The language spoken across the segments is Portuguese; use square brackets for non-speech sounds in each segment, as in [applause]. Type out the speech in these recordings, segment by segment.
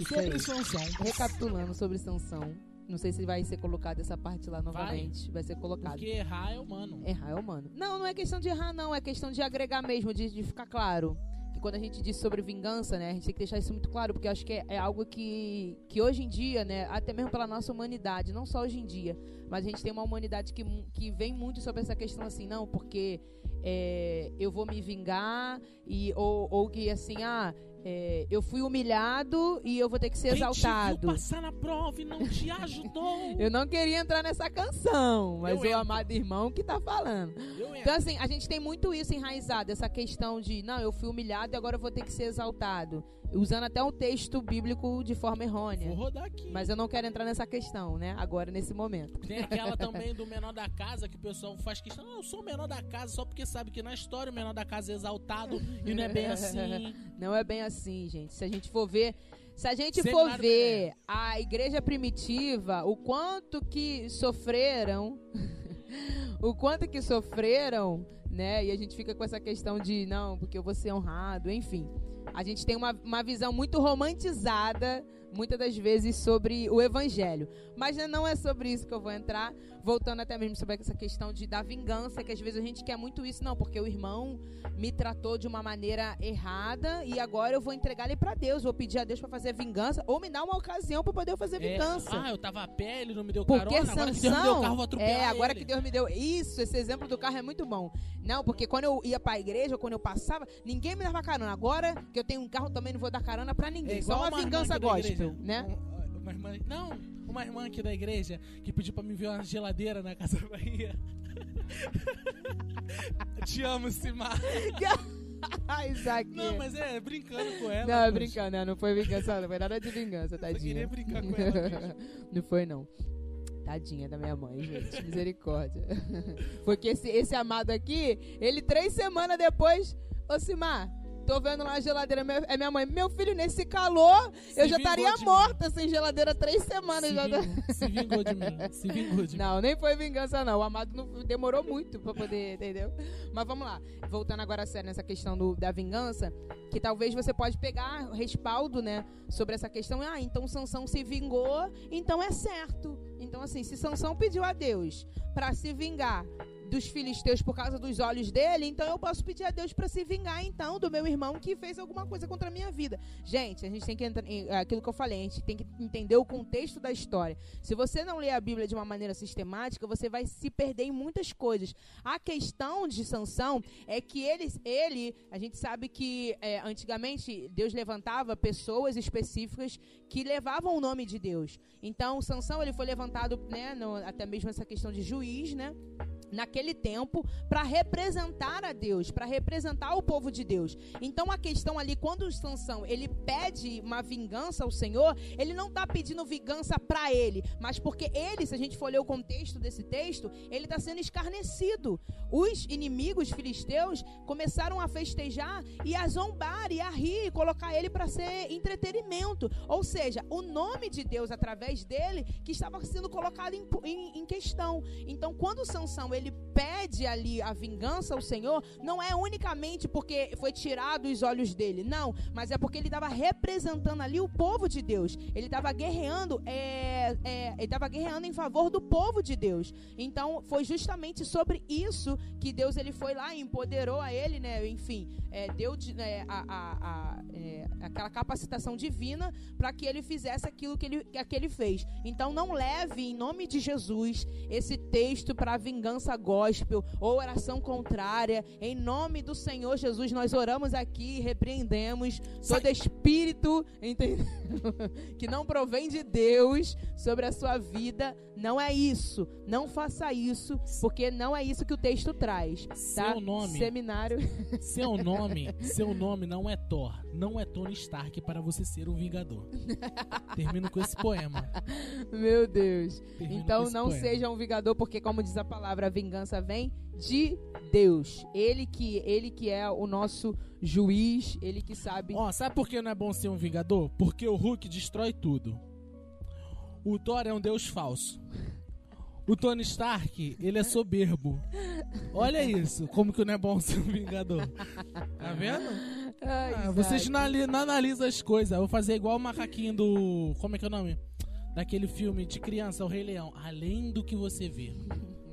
Isso Sobre. Sansão. Recapitulando sobre Sansão. Não sei se vai ser colocado essa parte lá novamente. Vai, ser colocado. Porque errar é humano. Errar é humano. Não, não é questão de errar, não. É questão de agregar mesmo, de, de ficar claro. Que quando a gente diz sobre vingança, né? A gente tem que deixar isso muito claro, porque eu acho que é, é algo que, que hoje em dia, né? Até mesmo pela nossa humanidade, não só hoje em dia, mas a gente tem uma humanidade que, que vem muito sobre essa questão assim, não, porque é, eu vou me vingar, e, ou, ou que assim, ah, é, eu fui humilhado e eu vou ter que ser Quem te exaltado. viu passar na prova e não te [laughs] ajudou. Eu não queria entrar nessa canção, mas Eu o amado irmão que tá falando. Eu. Então, assim, a gente tem muito isso enraizado, essa questão de, não, eu fui humilhado e agora eu vou ter que ser exaltado. Usando até um texto bíblico de forma errônea. Vou rodar aqui. Mas eu não quero entrar nessa questão, né? Agora, nesse momento. Tem aquela [laughs] também do menor da casa que o pessoal faz questão. Não, eu sou o menor da casa só porque sabe que na história o menor da casa é exaltado e não é bem assim. [laughs] Não é bem assim, gente. Se a gente for ver. Se a gente Seminário for ver a igreja primitiva, o quanto que sofreram, [laughs] o quanto que sofreram, né? E a gente fica com essa questão de, não, porque eu vou ser honrado, enfim. A gente tem uma, uma visão muito romantizada, muitas das vezes, sobre o evangelho. Mas né, não é sobre isso que eu vou entrar. Voltando até mesmo sobre essa questão de, da vingança, que às vezes a gente quer muito isso, não, porque o irmão me tratou de uma maneira errada e agora eu vou entregar ele pra Deus, vou pedir a Deus pra fazer vingança ou me dar uma ocasião pra poder fazer É, vingança. ah, eu tava a pé, ele não me deu Porque carona, agora que Deus me deu Sansão, carro, vou atropelar é, agora ele. que Deus me deu. Isso, esse exemplo do carro é muito bom. Não, porque quando eu ia pra igreja, quando eu passava, ninguém me dava carona. Agora que eu tenho um carro, também não vou dar carona pra ninguém. É Só uma irmã vingança da gospel, né? Um- uma irmã, não, uma irmã aqui da igreja que pediu pra me ver uma geladeira na Casa [laughs] Bahia. Te amo, Simar. [laughs] Isaac. Não, mas é brincando com ela. Não, é brincando, não, não foi vingança, não foi nada de vingança, Eu tadinha. queria brincar com ela [laughs] não foi, não. Tadinha da minha mãe, gente. Misericórdia. [laughs] Porque esse, esse amado aqui, ele três semanas depois. Ô, Simar, tô vendo lá a geladeira. meu- É minha mãe. Meu filho, nesse calor, Se eu já estaria de mim. morta sem geladeira três semanas. Se já tá- vingou, se vingou de mim. [laughs] Se vingou de mim. Não, nem foi vingança, não. O amado não, demorou muito pra poder, entendeu? Mas vamos lá. Voltando agora a sério nessa questão do- da vingança, que talvez você pode pegar respaldo, né, sobre essa questão. Ah, então Sansão se vingou, então é certo. Então, assim, se Sansão pediu a Deus pra se vingar dos filisteus por causa dos olhos dele, então eu posso pedir a Deus pra se vingar, então, do meu irmão que fez alguma coisa contra a minha vida. Gente, a gente tem que entrar em é aquilo que eu falei, a gente tem que entender o contexto da história. Se você não ler a Bíblia de uma maneira sistemática, você vai se perder em muitas coisas. A questão de Sansão é que ele, ele a gente sabe que é, antigamente Deus levantava pessoas específicas que levavam o nome de Deus. Então, Sansão ele foi levantado, né, no- até mesmo essa questão de juiz, né? Naquele tempo para representar a Deus, para representar o povo de Deus. Então a questão ali quando Sansão ele pede uma vingança ao Senhor, ele não está pedindo vingança para ele, mas porque ele, se a gente for ler o contexto desse texto, ele está sendo escarnecido. Os inimigos filisteus começaram a festejar e a zombar e a rir, e colocar ele para ser entretenimento. Ou seja, o nome de Deus através dele que estava sendo colocado em, em- em questão. Então, quando Sansão ele pede ali a vingança ao Senhor, não é unicamente porque foi tirado os olhos dele, não, mas é porque ele estava representando ali o povo de Deus. Ele estava guerreando, é, é, ele estava guerreando em favor do povo de Deus. Então, foi justamente sobre isso que Deus ele foi lá e empoderou a ele, né? Enfim, é, deu de- né, a, a- a- é, aquela capacitação divina para que ele fizesse aquilo que ele, que ele fez. Então, não leve em nome de Jesus esse texto para vingança gospel ou oração contrária. Em nome do Senhor Jesus, nós oramos aqui e repreendemos todo espírito, entendeu? [laughs] que não provém de Deus sobre a sua vida. Não é isso. Não faça isso, porque não é isso que o texto traz. Tá? Seu nome. Seminário. [laughs] Seu nome, seu nome não é Thor, não é Tony Stark para você ser um vingador. Termino com esse poema. Meu Deus. Termino Então não poema. seja um vingador, porque como diz a palavra, vingança vem de Deus. Ele que, ele que é o nosso juiz, ele que sabe. Ó, sabe por que não é bom ser um vingador? Porque o Hulk destrói tudo. O Thor é um deus falso. O Tony Stark, ele é soberbo. Olha isso, como que não é bom ser um vingador. Tá vendo? Ai, Ah, vocês não, não analisam as coisas. Eu vou fazer igual o macaquinho do. Como é que é o nome? Daquele filme de criança, o Rei Leão. Além do que você vê.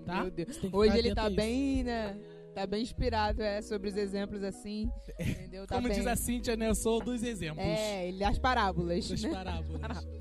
Tá? Meu Deus. Hoje ele tá isso. bem, né? Tá bem inspirado, é, sobre os exemplos assim. Entendeu? Tá Como bem. diz a Cíntia, né? Eu sou dos exemplos. É, ele as parábolas. Das né? parábolas. [laughs]